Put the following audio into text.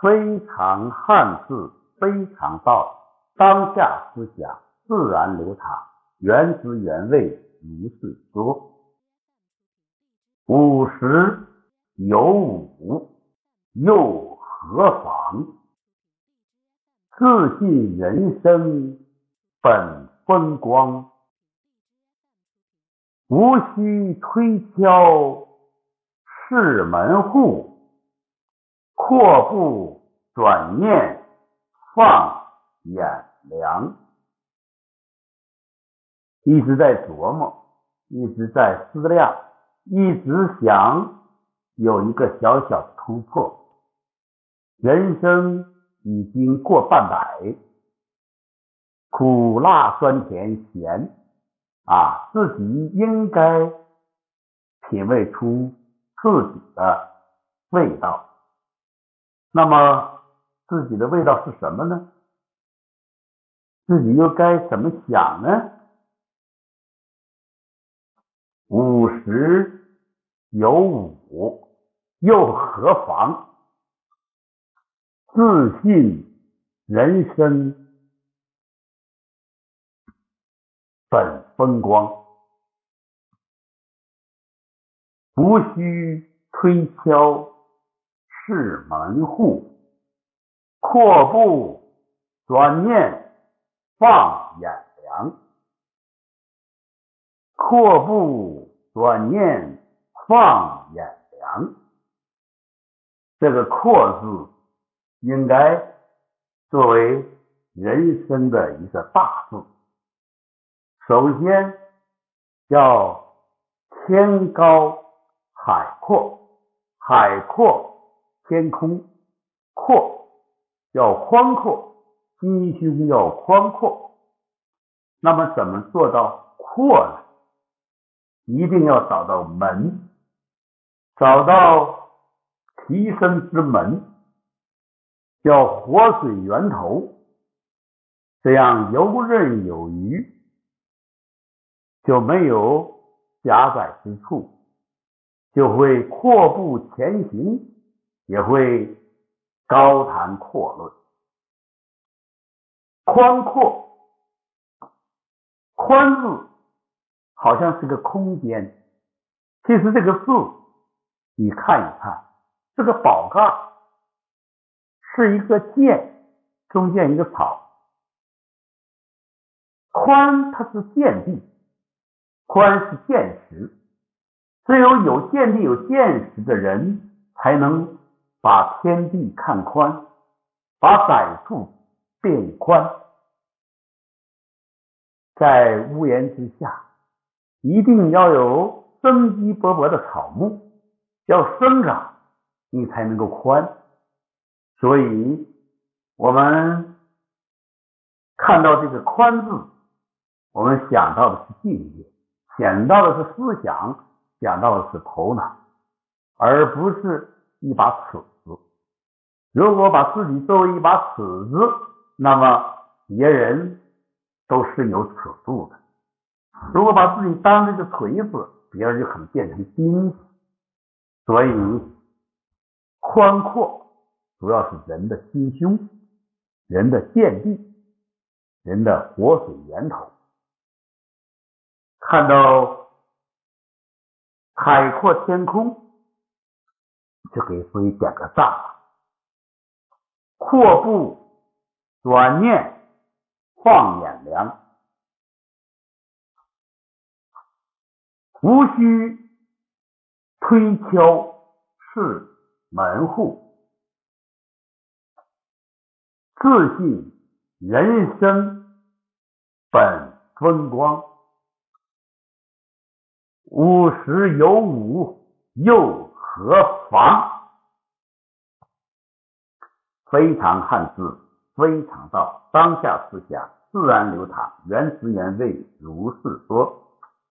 非常汉字，非常道，当下思想自然流淌，原汁原味，如是说。五十有五，又何妨？自信人生本风光，无需推敲是门户。阔步转念放眼量，一直在琢磨，一直在思量，一直想有一个小小的突破。人生已经过半百，苦辣酸甜咸啊，自己应该品味出自己的味道。那么自己的味道是什么呢？自己又该怎么想呢？五十有五，又何妨？自信人生本风光，无需推敲。是门户，阔步转念放眼量，阔步转念放眼量。这个“阔”字应该作为人生的一个大字。首先要天高海阔，海阔。天空阔，要宽阔，心胸要宽阔。那么怎么做到阔呢？一定要找到门，找到提升之门，叫活水源头，这样游刃有余，就没有狭窄之处，就会阔步前行。也会高谈阔论，宽阔，宽字好像是个空间，其实这个字你看一看，这个宝盖是一个剑，中间一个草，宽它是见地，宽是见识，只有有见地、有见识的人才能。把天地看宽，把窄处变宽，在屋檐之下，一定要有生机勃勃的草木，要生长，你才能够宽。所以，我们看到这个“宽”字，我们想到的是境界，想到的是思想，想到的是头脑，而不是。一把尺子，如果把自己作为一把尺子，那么别人都是有尺度的；如果把自己当这个锤子，别人就很变成钉子。所以，宽阔主要是人的心胸、人的见地、人的活水源头。看到海阔天空。就给自己点个赞吧。阔步转念放眼量，无需推敲是门户，自信人生本风光，五十有五又。何妨？非常汉字，非常道，当下思想自然流淌，原汁原味，如是说。